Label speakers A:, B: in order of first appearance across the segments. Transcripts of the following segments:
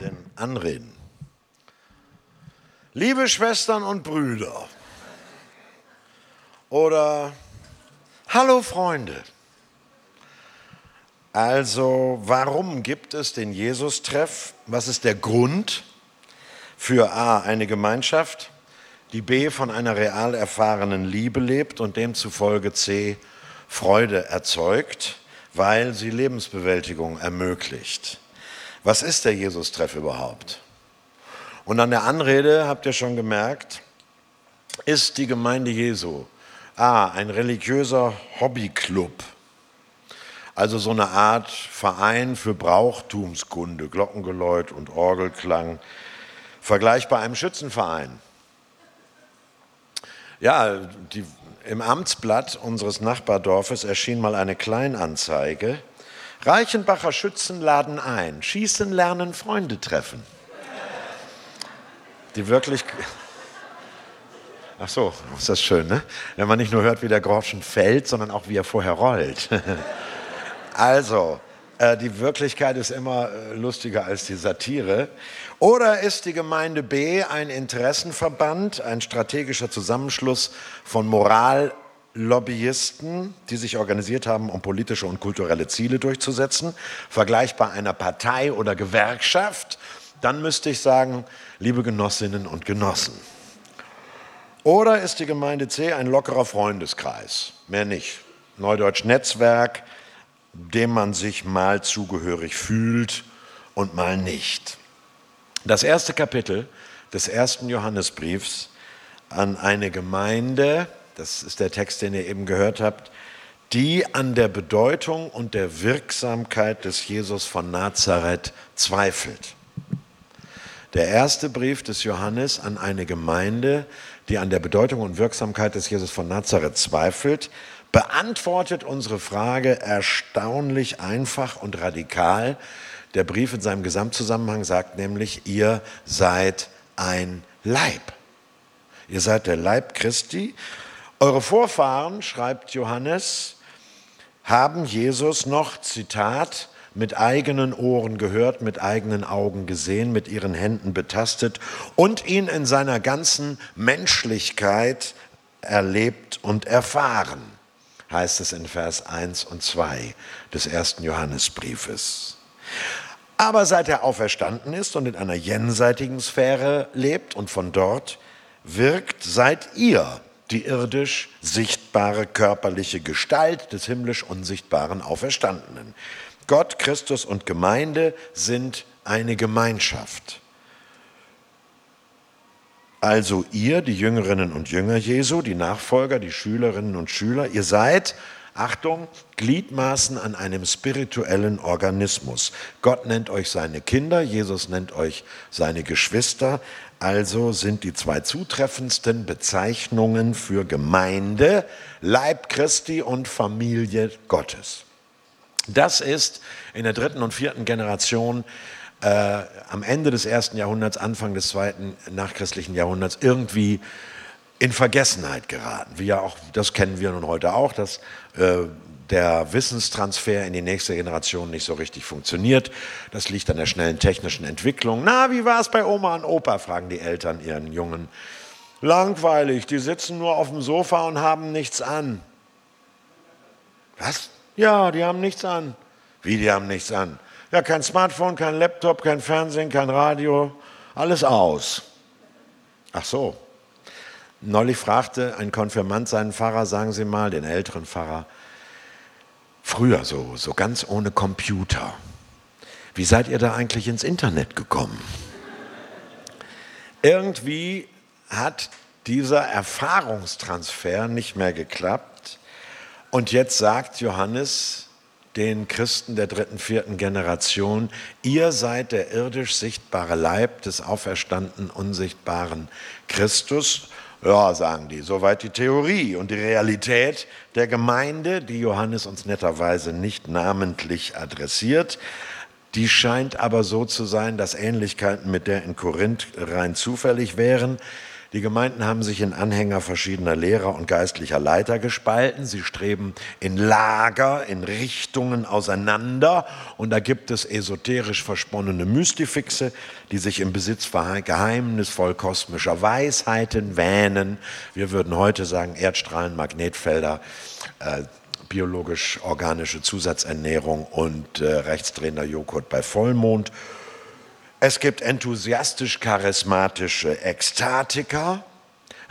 A: den Anreden. Liebe Schwestern und Brüder oder Hallo Freunde. Also, warum gibt es den Jesus-Treff? Was ist der Grund für A, eine Gemeinschaft, die B, von einer real erfahrenen Liebe lebt und demzufolge C, Freude erzeugt, weil sie Lebensbewältigung ermöglicht? Was ist der Jesus-Treff überhaupt? Und an der Anrede, habt ihr schon gemerkt, ist die Gemeinde Jesu A, ein religiöser Hobbyclub, also so eine Art Verein für Brauchtumskunde, Glockengeläut und Orgelklang, vergleichbar einem Schützenverein. Ja, die, im Amtsblatt unseres Nachbardorfes erschien mal eine Kleinanzeige. Reichenbacher Schützen laden ein, schießen lernen, Freunde treffen. Die wirklich. Ach so, ist das schön, ne? Wenn man nicht nur hört, wie der Groschen fällt, sondern auch, wie er vorher rollt. also, äh, die Wirklichkeit ist immer äh, lustiger als die Satire. Oder ist die Gemeinde B ein Interessenverband, ein strategischer Zusammenschluss von Morallobbyisten, die sich organisiert haben, um politische und kulturelle Ziele durchzusetzen, vergleichbar einer Partei oder Gewerkschaft? Dann müsste ich sagen, liebe Genossinnen und Genossen. Oder ist die Gemeinde C ein lockerer Freundeskreis? Mehr nicht. Neudeutsch Netzwerk, dem man sich mal zugehörig fühlt und mal nicht. Das erste Kapitel des ersten Johannesbriefs an eine Gemeinde, das ist der Text, den ihr eben gehört habt, die an der Bedeutung und der Wirksamkeit des Jesus von Nazareth zweifelt. Der erste Brief des Johannes an eine Gemeinde, die an der Bedeutung und Wirksamkeit des Jesus von Nazareth zweifelt, beantwortet unsere Frage erstaunlich einfach und radikal. Der Brief in seinem Gesamtzusammenhang sagt nämlich, ihr seid ein Leib. Ihr seid der Leib Christi. Eure Vorfahren, schreibt Johannes, haben Jesus noch, Zitat, mit eigenen Ohren gehört, mit eigenen Augen gesehen, mit ihren Händen betastet und ihn in seiner ganzen Menschlichkeit erlebt und erfahren, heißt es in Vers 1 und 2 des ersten Johannesbriefes. Aber seit er auferstanden ist und in einer jenseitigen Sphäre lebt und von dort wirkt, seid ihr die irdisch sichtbare körperliche Gestalt des himmlisch unsichtbaren Auferstandenen. Gott, Christus und Gemeinde sind eine Gemeinschaft. Also ihr, die Jüngerinnen und Jünger Jesu, die Nachfolger, die Schülerinnen und Schüler, ihr seid, Achtung, Gliedmaßen an einem spirituellen Organismus. Gott nennt euch seine Kinder, Jesus nennt euch seine Geschwister. Also sind die zwei zutreffendsten Bezeichnungen für Gemeinde Leib Christi und Familie Gottes. Das ist in der dritten und vierten Generation äh, am Ende des ersten Jahrhunderts, Anfang des zweiten nachchristlichen Jahrhunderts irgendwie in Vergessenheit geraten. Wie ja auch, das kennen wir nun heute auch, dass äh, der Wissenstransfer in die nächste Generation nicht so richtig funktioniert. Das liegt an der schnellen technischen Entwicklung. Na, wie war es bei Oma und Opa? fragen die Eltern ihren Jungen. Langweilig, die sitzen nur auf dem Sofa und haben nichts an. Was? Ja, die haben nichts an. Wie, die haben nichts an? Ja, kein Smartphone, kein Laptop, kein Fernsehen, kein Radio, alles aus. Ach so. Neulich fragte ein Konfirmand seinen Pfarrer, sagen Sie mal, den älteren Pfarrer, früher so, so ganz ohne Computer. Wie seid ihr da eigentlich ins Internet gekommen? Irgendwie hat dieser Erfahrungstransfer nicht mehr geklappt und jetzt sagt Johannes den Christen der dritten, vierten Generation, ihr seid der irdisch sichtbare Leib des auferstandenen, unsichtbaren Christus. Ja, sagen die, soweit die Theorie und die Realität der Gemeinde, die Johannes uns netterweise nicht namentlich adressiert. Die scheint aber so zu sein, dass Ähnlichkeiten mit der in Korinth rein zufällig wären. Die Gemeinden haben sich in Anhänger verschiedener Lehrer und geistlicher Leiter gespalten. Sie streben in Lager, in Richtungen auseinander. Und da gibt es esoterisch versponnene Mystifixe, die sich im Besitz geheimnisvoll kosmischer Weisheiten wähnen. Wir würden heute sagen Erdstrahlen, Magnetfelder, äh, biologisch-organische Zusatzernährung und äh, rechtsdrehender Joghurt bei Vollmond. Es gibt enthusiastisch-charismatische Ekstatiker,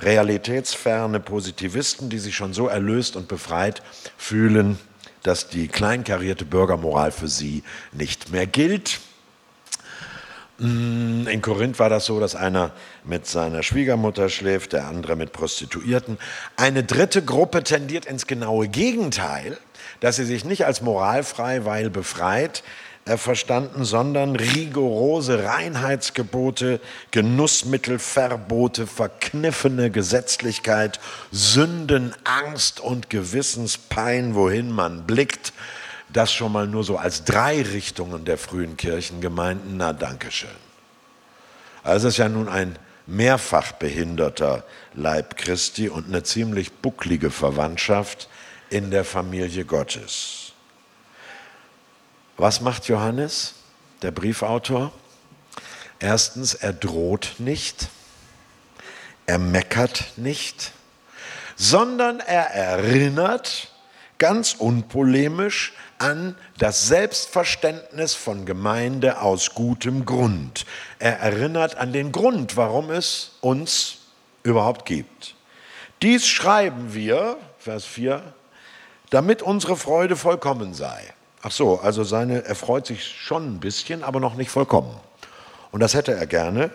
A: realitätsferne Positivisten, die sich schon so erlöst und befreit fühlen, dass die kleinkarierte Bürgermoral für sie nicht mehr gilt. Mm, in Korinth war das so, dass einer mit seiner Schwiegermutter schläft, der andere mit Prostituierten. Eine dritte Gruppe tendiert ins genaue Gegenteil, dass sie sich nicht als moralfrei, weil befreit verstanden, sondern rigorose Reinheitsgebote, Genussmittelverbote, verkniffene Gesetzlichkeit, Sünden, Angst und Gewissenspein, wohin man blickt. Das schon mal nur so als drei Richtungen der frühen Kirchengemeinden. Na, Dankeschön. Also es ist ja nun ein mehrfach behinderter Leib Christi und eine ziemlich bucklige Verwandtschaft in der Familie Gottes. Was macht Johannes, der Briefautor? Erstens, er droht nicht, er meckert nicht, sondern er erinnert ganz unpolemisch an das Selbstverständnis von Gemeinde aus gutem Grund. Er erinnert an den Grund, warum es uns überhaupt gibt. Dies schreiben wir, Vers 4, damit unsere Freude vollkommen sei. Ach so, also seine, er freut sich schon ein bisschen, aber noch nicht vollkommen. Und das hätte er gerne.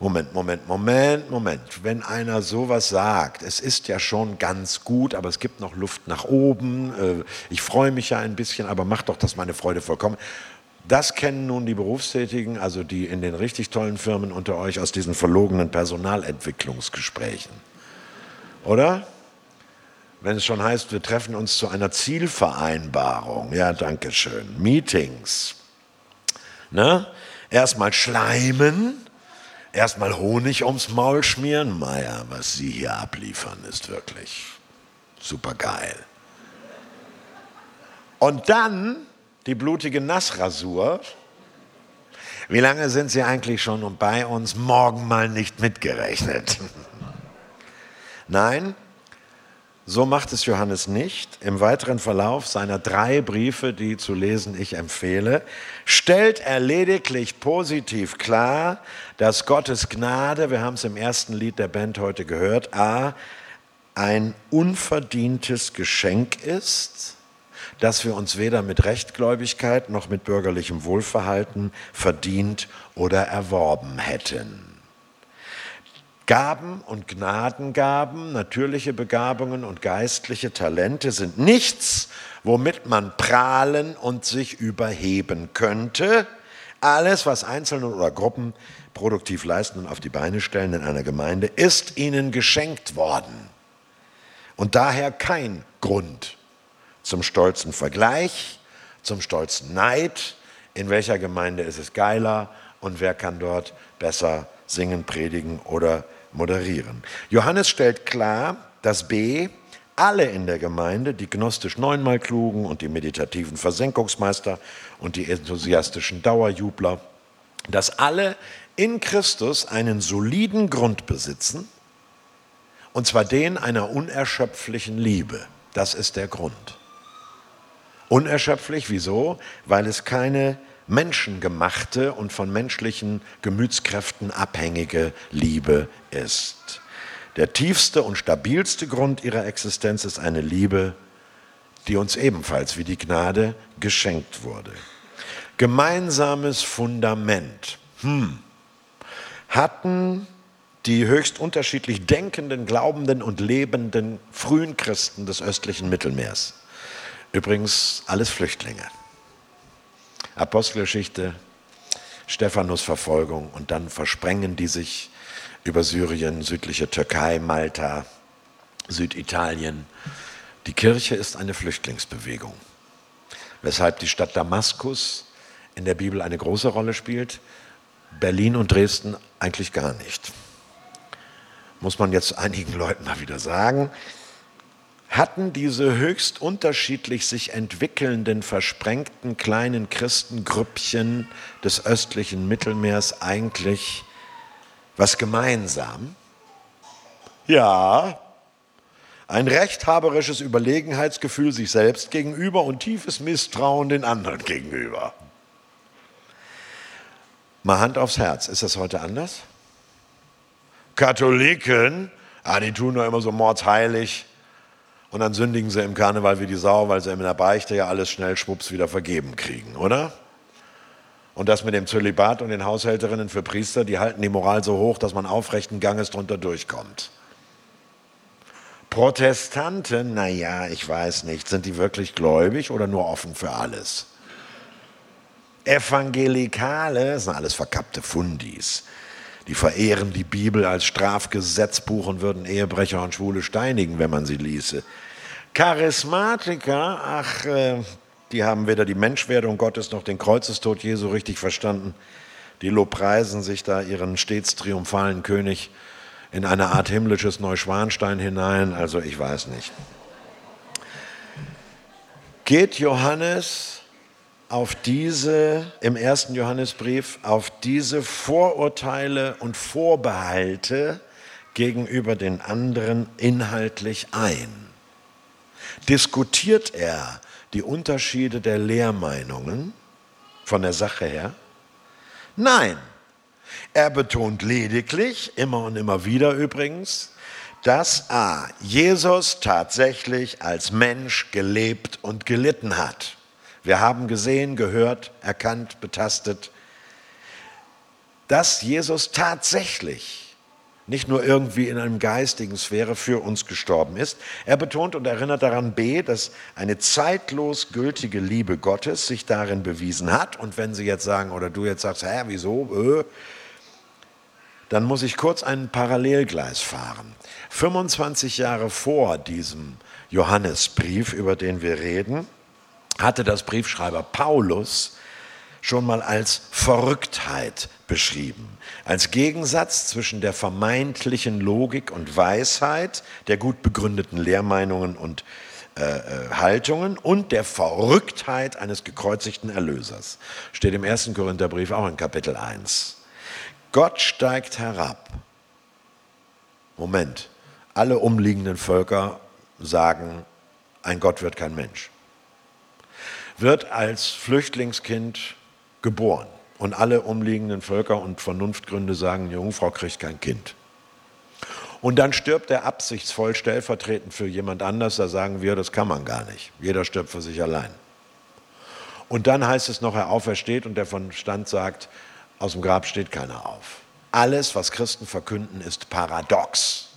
A: Moment, Moment, Moment, Moment. Wenn einer sowas sagt, es ist ja schon ganz gut, aber es gibt noch Luft nach oben, äh, ich freue mich ja ein bisschen, aber mach doch, dass meine Freude vollkommen. Das kennen nun die Berufstätigen, also die in den richtig tollen Firmen unter euch aus diesen verlogenen Personalentwicklungsgesprächen. Oder? Wenn es schon heißt, wir treffen uns zu einer Zielvereinbarung. Ja, danke schön. Meetings. Ne? Erstmal schleimen, erstmal Honig ums Maul schmieren. Meier, was Sie hier abliefern, ist wirklich super geil. Und dann die blutige Nassrasur. Wie lange sind Sie eigentlich schon bei uns? Morgen mal nicht mitgerechnet. Nein, so macht es Johannes nicht. Im weiteren Verlauf seiner drei Briefe, die zu lesen ich empfehle, stellt er lediglich positiv klar, dass Gottes Gnade, wir haben es im ersten Lied der Band heute gehört, a, ein unverdientes Geschenk ist, das wir uns weder mit Rechtgläubigkeit noch mit bürgerlichem Wohlverhalten verdient oder erworben hätten. Gaben und Gnadengaben, natürliche Begabungen und geistliche Talente sind nichts, womit man prahlen und sich überheben könnte. Alles, was Einzelne oder Gruppen produktiv leisten und auf die Beine stellen in einer Gemeinde, ist ihnen geschenkt worden. Und daher kein Grund zum stolzen Vergleich, zum stolzen Neid, in welcher Gemeinde ist es geiler und wer kann dort besser singen, predigen oder moderieren. Johannes stellt klar, dass B alle in der Gemeinde, die gnostisch neunmal klugen und die meditativen Versenkungsmeister und die enthusiastischen Dauerjubler, dass alle in Christus einen soliden Grund besitzen, und zwar den einer unerschöpflichen Liebe. Das ist der Grund. Unerschöpflich, wieso? Weil es keine menschengemachte und von menschlichen Gemütskräften abhängige Liebe ist. Der tiefste und stabilste Grund ihrer Existenz ist eine Liebe, die uns ebenfalls wie die Gnade geschenkt wurde. Gemeinsames Fundament. Hm. Hatten die höchst unterschiedlich denkenden, glaubenden und lebenden frühen Christen des östlichen Mittelmeers. Übrigens alles Flüchtlinge. Apostelgeschichte, Stephanus Verfolgung und dann versprengen die sich über Syrien, südliche Türkei, Malta, Süditalien. Die Kirche ist eine Flüchtlingsbewegung, weshalb die Stadt Damaskus in der Bibel eine große Rolle spielt, Berlin und Dresden eigentlich gar nicht. muss man jetzt einigen Leuten mal wieder sagen, hatten diese höchst unterschiedlich sich entwickelnden, versprengten kleinen Christengrüppchen des östlichen Mittelmeers eigentlich was gemeinsam? Ja, ein rechthaberisches Überlegenheitsgefühl sich selbst gegenüber und tiefes Misstrauen den anderen gegenüber. Mal Hand aufs Herz, ist das heute anders? Katholiken, ah, die tun doch immer so mordheilig und dann sündigen sie im Karneval wie die Sau, weil sie in der Beichte ja alles schnell schwupps wieder vergeben kriegen, oder? Und das mit dem Zölibat und den Haushälterinnen für Priester, die halten die Moral so hoch, dass man aufrechten Ganges drunter durchkommt. Protestanten, naja, ich weiß nicht, sind die wirklich gläubig oder nur offen für alles? Evangelikale, das sind alles verkappte Fundis. Die verehren die Bibel als Strafgesetzbuch und würden Ehebrecher und Schwule steinigen, wenn man sie ließe. Charismatiker, ach, äh, die haben weder die Menschwerdung Gottes noch den Kreuzestod Jesu richtig verstanden. Die lobpreisen sich da ihren stets triumphalen König in eine Art himmlisches Neuschwanstein hinein. Also ich weiß nicht. Geht Johannes auf diese, im ersten Johannesbrief, auf diese Vorurteile und Vorbehalte gegenüber den anderen inhaltlich ein? Diskutiert er die Unterschiede der Lehrmeinungen von der Sache her? Nein, er betont lediglich, immer und immer wieder übrigens, dass A, Jesus tatsächlich als Mensch gelebt und gelitten hat. Wir haben gesehen, gehört, erkannt, betastet, dass Jesus tatsächlich nicht nur irgendwie in einem geistigen Sphäre für uns gestorben ist. Er betont und erinnert daran B, dass eine zeitlos gültige Liebe Gottes sich darin bewiesen hat. Und wenn Sie jetzt sagen, oder du jetzt sagst, hä, wieso? Äh, dann muss ich kurz ein Parallelgleis fahren. 25 Jahre vor diesem Johannesbrief, über den wir reden, hatte das Briefschreiber Paulus schon mal als Verrücktheit beschrieben, als Gegensatz zwischen der vermeintlichen Logik und Weisheit der gut begründeten Lehrmeinungen und äh, äh Haltungen und der Verrücktheit eines gekreuzigten Erlösers. Steht im ersten Korintherbrief auch in Kapitel 1. Gott steigt herab. Moment, alle umliegenden Völker sagen, ein Gott wird kein Mensch wird als Flüchtlingskind geboren. Und alle umliegenden Völker und Vernunftgründe sagen, die Jungfrau kriegt kein Kind. Und dann stirbt er absichtsvoll stellvertretend für jemand anders, da sagen wir, das kann man gar nicht. Jeder stirbt für sich allein. Und dann heißt es noch, er aufersteht und der Verstand sagt, aus dem Grab steht keiner auf. Alles, was Christen verkünden, ist paradox.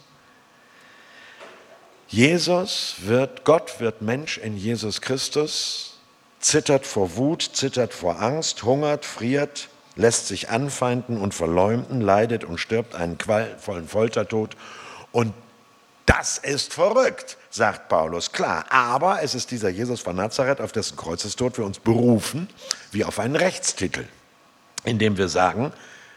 A: Jesus wird, Gott wird Mensch in Jesus Christus zittert vor Wut, zittert vor Angst, hungert, friert, lässt sich anfeinden und verleumden, leidet und stirbt einen qualvollen Foltertod. Und das ist verrückt, sagt Paulus. Klar, aber es ist dieser Jesus von Nazareth, auf dessen Kreuzestod wir uns berufen, wie auf einen Rechtstitel, indem wir sagen,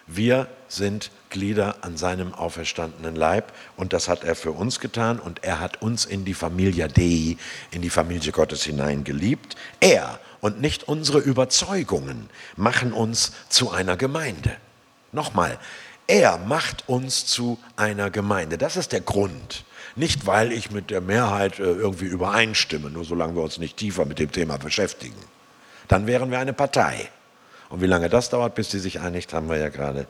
A: wir sind Glieder an seinem auferstandenen Leib und das hat er für uns getan und er hat uns in die Familia Dei, in die Familie Gottes hineingeliebt. Er und nicht unsere Überzeugungen machen uns zu einer Gemeinde. Nochmal, er macht uns zu einer Gemeinde. Das ist der Grund. Nicht, weil ich mit der Mehrheit äh, irgendwie übereinstimme, nur solange wir uns nicht tiefer mit dem Thema beschäftigen. Dann wären wir eine Partei. Und wie lange das dauert, bis sie sich einigt, haben wir ja gerade.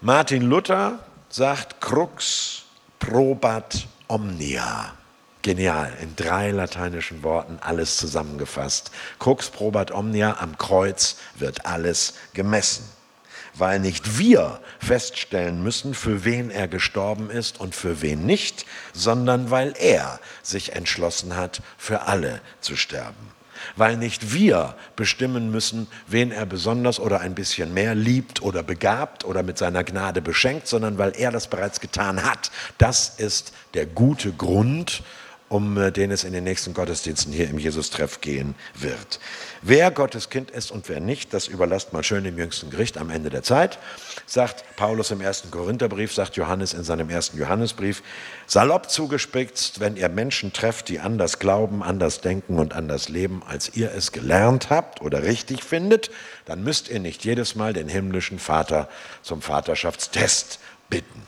A: Martin Luther sagt crux probat omnia. Genial, in drei lateinischen Worten alles zusammengefasst. Crux probat omnia, am Kreuz wird alles gemessen. Weil nicht wir feststellen müssen, für wen er gestorben ist und für wen nicht, sondern weil er sich entschlossen hat, für alle zu sterben weil nicht wir bestimmen müssen, wen er besonders oder ein bisschen mehr liebt oder begabt oder mit seiner Gnade beschenkt, sondern weil er das bereits getan hat. Das ist der gute Grund um äh, den es in den nächsten Gottesdiensten hier im Jesus-Treff gehen wird. Wer Gottes Kind ist und wer nicht, das überlasst mal schön dem jüngsten Gericht am Ende der Zeit, sagt Paulus im ersten Korintherbrief, sagt Johannes in seinem ersten Johannesbrief, salopp zugespitzt, wenn ihr Menschen trefft, die anders glauben, anders denken und anders leben, als ihr es gelernt habt oder richtig findet, dann müsst ihr nicht jedes Mal den himmlischen Vater zum Vaterschaftstest bitten.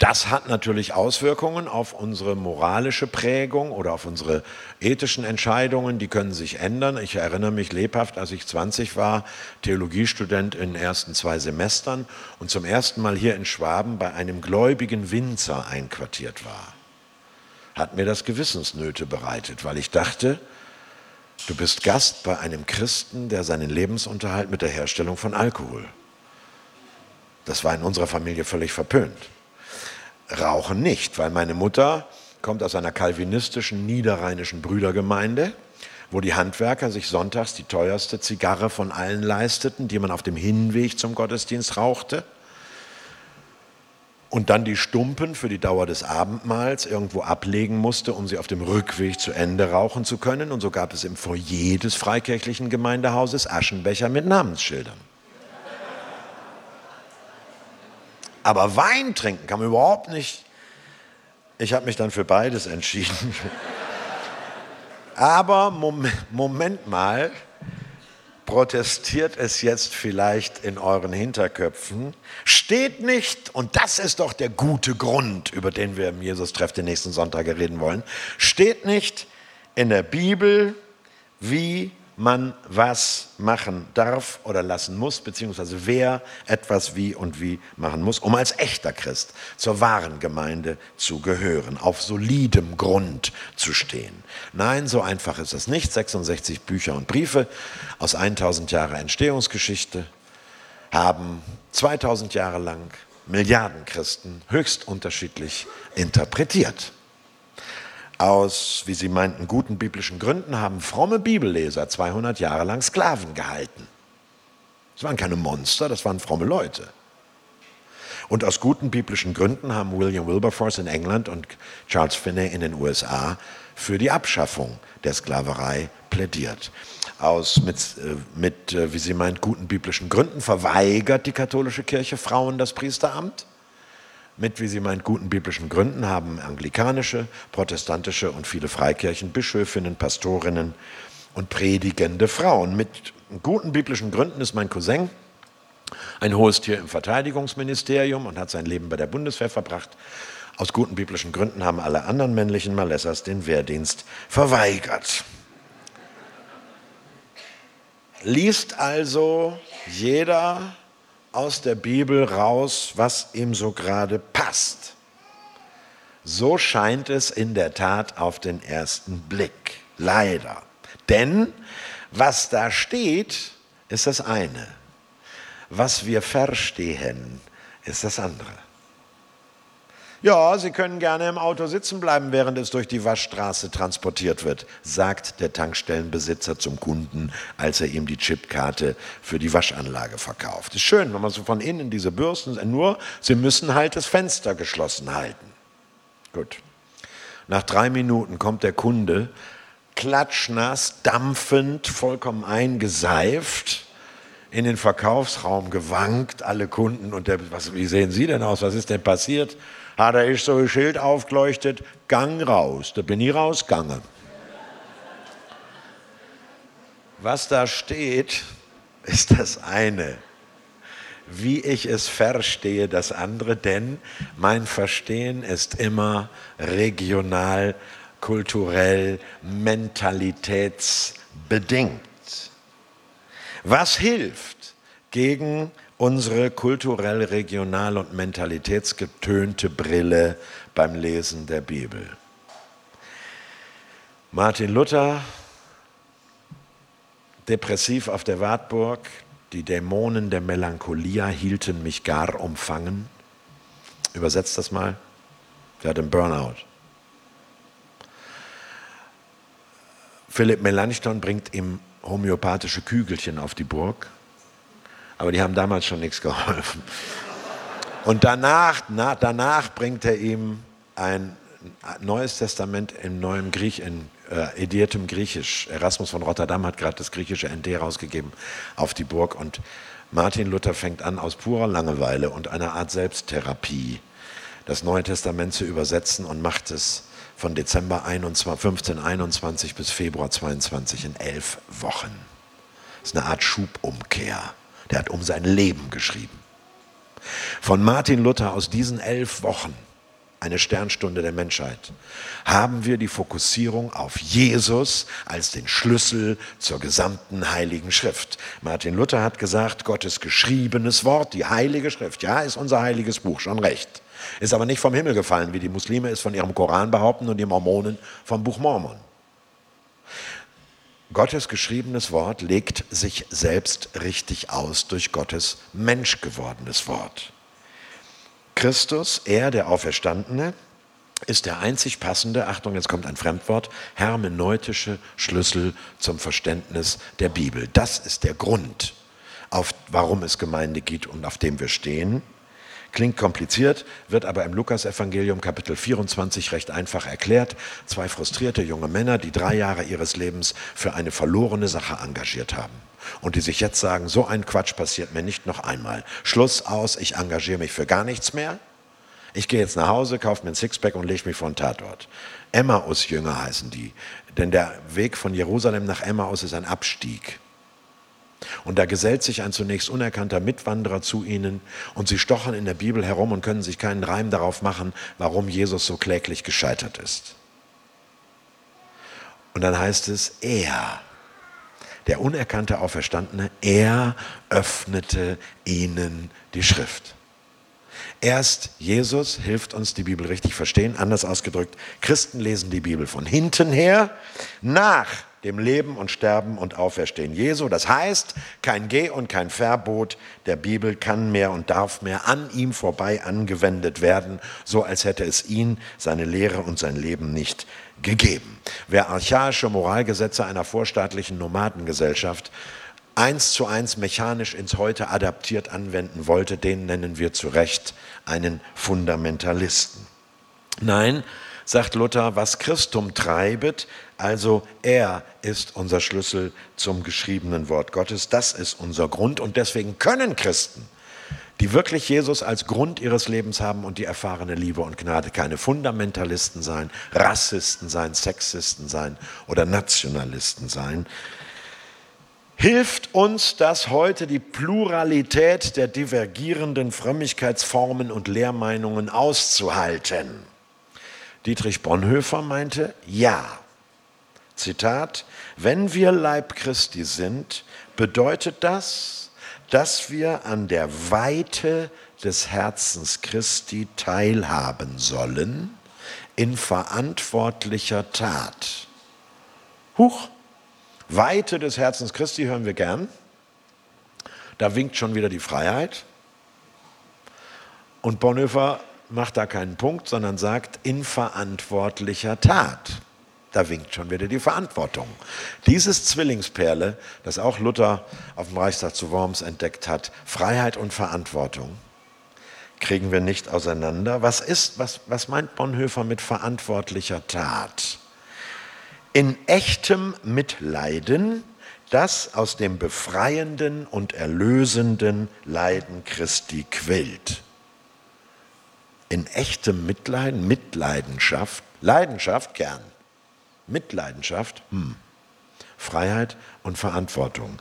A: Das hat natürlich Auswirkungen auf unsere moralische Prägung oder auf unsere ethischen Entscheidungen. Die können sich ändern. Ich erinnere mich lebhaft, als ich 20 war, Theologiestudent in den ersten zwei Semestern und zum ersten Mal hier in Schwaben bei einem gläubigen Winzer einquartiert war. Hat mir das Gewissensnöte bereitet, weil ich dachte, du bist Gast bei einem Christen, der seinen Lebensunterhalt mit der Herstellung von Alkohol. Das war in unserer Familie völlig verpönt. Rauchen nicht, weil meine Mutter kommt aus einer kalvinistischen niederrheinischen Brüdergemeinde, wo die Handwerker sich sonntags die teuerste Zigarre von allen leisteten, die man auf dem Hinweg zum Gottesdienst rauchte. Und dann die Stumpen für die Dauer des Abendmahls irgendwo ablegen musste, um sie auf dem Rückweg zu Ende rauchen zu können. Und so gab es im Foyer des freikirchlichen Gemeindehauses Aschenbecher mit Namensschildern. Aber Wein trinken kann man überhaupt nicht. Ich habe mich dann für beides entschieden. Aber Moment, mal, protestiert es jetzt vielleicht in euren Hinterköpfen, steht nicht, und das ist doch der gute Grund, über den wir im Jesus-Treff den nächsten Sonntag reden wollen, steht nicht in der Bibel, wie man was machen darf oder lassen muss, beziehungsweise wer etwas wie und wie machen muss, um als echter Christ zur wahren Gemeinde zu gehören, auf solidem Grund zu stehen. Nein, so einfach ist es nicht. 66 Bücher und Briefe aus 1000 Jahre Entstehungsgeschichte haben 2000 Jahre lang Milliarden Christen höchst unterschiedlich interpretiert aus, wie sie meinten, guten biblischen Gründen haben fromme Bibelleser 200 Jahre lang Sklaven gehalten. Das waren keine Monster, das waren fromme Leute. Und aus guten biblischen Gründen haben William Wilberforce in England und Charles Finney in den USA für die Abschaffung der Sklaverei plädiert. Aus mit, äh, mit, äh, wie sie meint, guten biblischen Gründen verweigert die katholische Kirche Frauen das Priesteramt mit, wie sie meint, guten biblischen Gründen haben anglikanische, protestantische und viele Freikirchen Bischöfinnen, Pastorinnen und predigende Frauen. Mit guten biblischen Gründen ist mein Cousin ein hohes Tier im Verteidigungsministerium und hat sein Leben bei der Bundeswehr verbracht. Aus guten biblischen Gründen haben alle anderen männlichen Malessers den Wehrdienst verweigert. Liest also jeder aus der Bibel raus, was ihm so gerade passt. So scheint es in der Tat auf den ersten Blick. Leider. Denn was da steht, ist das eine. Was wir verstehen, ist das andere. Ja, Sie können gerne im Auto sitzen bleiben, während es durch die Waschstraße transportiert wird, sagt der Tankstellenbesitzer zum Kunden, als er ihm die Chipkarte für die Waschanlage verkauft. Ist schön, wenn man so von innen diese Bürsten, nur Sie müssen halt das Fenster geschlossen halten. Gut. Nach drei Minuten kommt der Kunde, klatschnass, dampfend, vollkommen eingeseift, in den Verkaufsraum gewankt, alle Kunden und der, was, wie sehen Sie denn aus? Was ist denn passiert? Da ist so ein Schild aufgeleuchtet, Gang raus. Da bin ich rausgegangen. Was da steht, ist das eine. Wie ich es verstehe, das andere, denn mein Verstehen ist immer regional, kulturell, mentalitätsbedingt. Was hilft gegen unsere kulturell, regional und mentalitätsgetönte Brille beim Lesen der Bibel. Martin Luther, depressiv auf der Wartburg, die Dämonen der Melancholia hielten mich gar umfangen. Übersetzt das mal. Der hat einen Burnout. Philipp Melanchthon bringt ihm homöopathische Kügelchen auf die Burg aber die haben damals schon nichts geholfen. Und danach, na, danach bringt er ihm ein Neues Testament im neuen Griech, in äh, ediertem Griechisch. Erasmus von Rotterdam hat gerade das griechische ND rausgegeben auf die Burg und Martin Luther fängt an, aus purer Langeweile und einer Art Selbsttherapie das Neue Testament zu übersetzen und macht es von Dezember 1521 bis Februar 22 in elf Wochen. Das ist eine Art Schubumkehr. Der hat um sein Leben geschrieben. Von Martin Luther aus diesen elf Wochen, eine Sternstunde der Menschheit, haben wir die Fokussierung auf Jesus als den Schlüssel zur gesamten Heiligen Schrift. Martin Luther hat gesagt, Gottes geschriebenes Wort, die Heilige Schrift, ja, ist unser heiliges Buch, schon recht. Ist aber nicht vom Himmel gefallen, wie die Muslime es von ihrem Koran behaupten und die Mormonen vom Buch Mormon. Gottes geschriebenes Wort legt sich selbst richtig aus durch Gottes menschgewordenes Wort. Christus, er, der Auferstandene, ist der einzig passende, Achtung, jetzt kommt ein Fremdwort, hermeneutische Schlüssel zum Verständnis der Bibel. Das ist der Grund, auf, warum es Gemeinde gibt und auf dem wir stehen. Klingt kompliziert, wird aber im Lukasevangelium Kapitel 24 recht einfach erklärt. Zwei frustrierte junge Männer, die drei Jahre ihres Lebens für eine verlorene Sache engagiert haben und die sich jetzt sagen, so ein Quatsch passiert mir nicht noch einmal. Schluss aus, ich engagiere mich für gar nichts mehr. Ich gehe jetzt nach Hause, kaufe mir ein Sixpack und lege mich vor einen Tatort. Emmaus-Jünger heißen die, denn der Weg von Jerusalem nach Emmaus ist ein Abstieg. Und da gesellt sich ein zunächst unerkannter Mitwanderer zu ihnen und sie stochern in der Bibel herum und können sich keinen Reim darauf machen, warum Jesus so kläglich gescheitert ist. Und dann heißt es, er, der unerkannte Auferstandene, er öffnete ihnen die Schrift. Erst Jesus hilft uns, die Bibel richtig verstehen. Anders ausgedrückt, Christen lesen die Bibel von hinten her, nach dem Leben und Sterben und Auferstehen Jesu. Das heißt, kein Geh- und kein Verbot der Bibel kann mehr und darf mehr an ihm vorbei angewendet werden, so als hätte es ihn, seine Lehre und sein Leben nicht gegeben. Wer archaische Moralgesetze einer vorstaatlichen Nomadengesellschaft eins zu eins mechanisch ins Heute adaptiert anwenden wollte, den nennen wir zu Recht einen Fundamentalisten. Nein, sagt Luther, was Christum treibet, also er ist unser Schlüssel zum geschriebenen Wort Gottes, das ist unser Grund und deswegen können Christen, die wirklich Jesus als Grund ihres Lebens haben und die erfahrene Liebe und Gnade, keine Fundamentalisten sein, Rassisten sein, Sexisten sein oder Nationalisten sein. Hilft uns das heute, die Pluralität der divergierenden Frömmigkeitsformen und Lehrmeinungen auszuhalten? Dietrich Bonhoeffer meinte, ja. Zitat, wenn wir Leib Christi sind, bedeutet das, dass wir an der Weite des Herzens Christi teilhaben sollen in verantwortlicher Tat. Huch, Weite des Herzens Christi hören wir gern. Da winkt schon wieder die Freiheit. Und Bonhoeffer macht da keinen Punkt, sondern sagt in verantwortlicher Tat. Da winkt schon wieder die Verantwortung. Dieses Zwillingsperle, das auch Luther auf dem Reichstag zu Worms entdeckt hat, Freiheit und Verantwortung, kriegen wir nicht auseinander. Was ist, was, was meint Bonhoeffer mit verantwortlicher Tat? In echtem Mitleiden, das aus dem befreienden und erlösenden Leiden Christi quillt in echtem Mitleiden, Mitleidenschaft, Leidenschaft gern, Mitleidenschaft, hm. Freiheit und Verantwortung.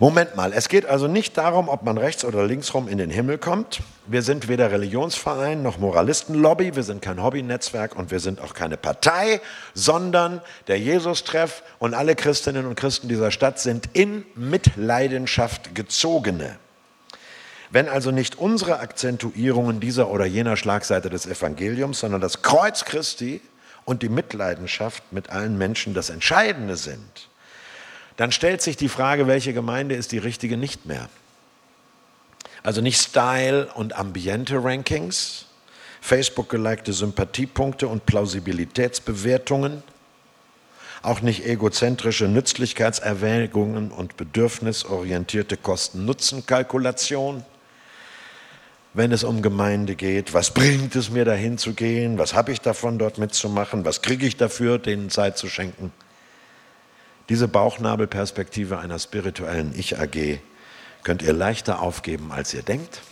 A: Moment mal, es geht also nicht darum, ob man rechts oder linksrum in den Himmel kommt. Wir sind weder Religionsverein noch Moralistenlobby, wir sind kein Hobbynetzwerk und wir sind auch keine Partei, sondern der Jesus-Treff und alle Christinnen und Christen dieser Stadt sind in Mitleidenschaft gezogene. Wenn also nicht unsere Akzentuierungen dieser oder jener Schlagseite des Evangeliums, sondern das Kreuz Christi und die Mitleidenschaft mit allen Menschen das Entscheidende sind, dann stellt sich die Frage, welche Gemeinde ist die richtige nicht mehr. Also nicht Style und Ambiente-Rankings, Facebook-gelikte Sympathiepunkte und Plausibilitätsbewertungen, auch nicht egozentrische Nützlichkeitserwägungen und bedürfnisorientierte Kosten-Nutzen-Kalkulation, wenn es um Gemeinde geht. Was bringt es mir dahin zu gehen? Was habe ich davon, dort mitzumachen? Was kriege ich dafür, denen Zeit zu schenken? Diese Bauchnabelperspektive einer spirituellen Ich-AG könnt ihr leichter aufgeben, als ihr denkt,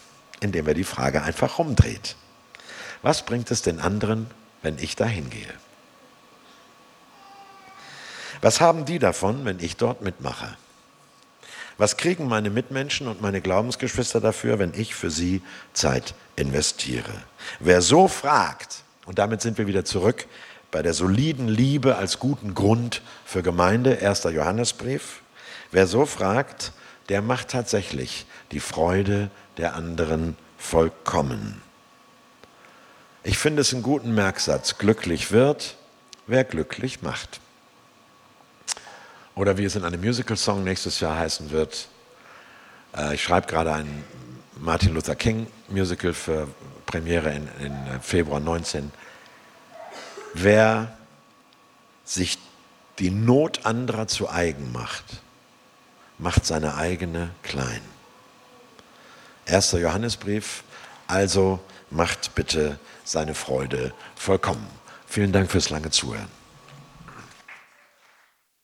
A: indem ihr die Frage einfach rumdreht. Was bringt es den anderen, wenn ich dahin gehe? Was haben die davon, wenn ich dort mitmache? Was kriegen meine Mitmenschen und meine Glaubensgeschwister dafür, wenn ich für sie Zeit investiere? Wer so fragt, und damit sind wir wieder zurück bei der soliden Liebe als guten Grund für Gemeinde, 1. Johannesbrief, wer so fragt, der macht tatsächlich die Freude der anderen vollkommen. Ich finde es einen guten Merksatz, glücklich wird, wer glücklich macht. Oder wie es in einem Musical-Song nächstes Jahr heißen wird. Äh, ich schreibe gerade ein Martin Luther King Musical für Premiere in, in Februar 19. Wer sich die Not anderer zu eigen macht, macht seine eigene klein. Erster Johannesbrief, also macht bitte seine Freude vollkommen. Vielen Dank fürs lange Zuhören.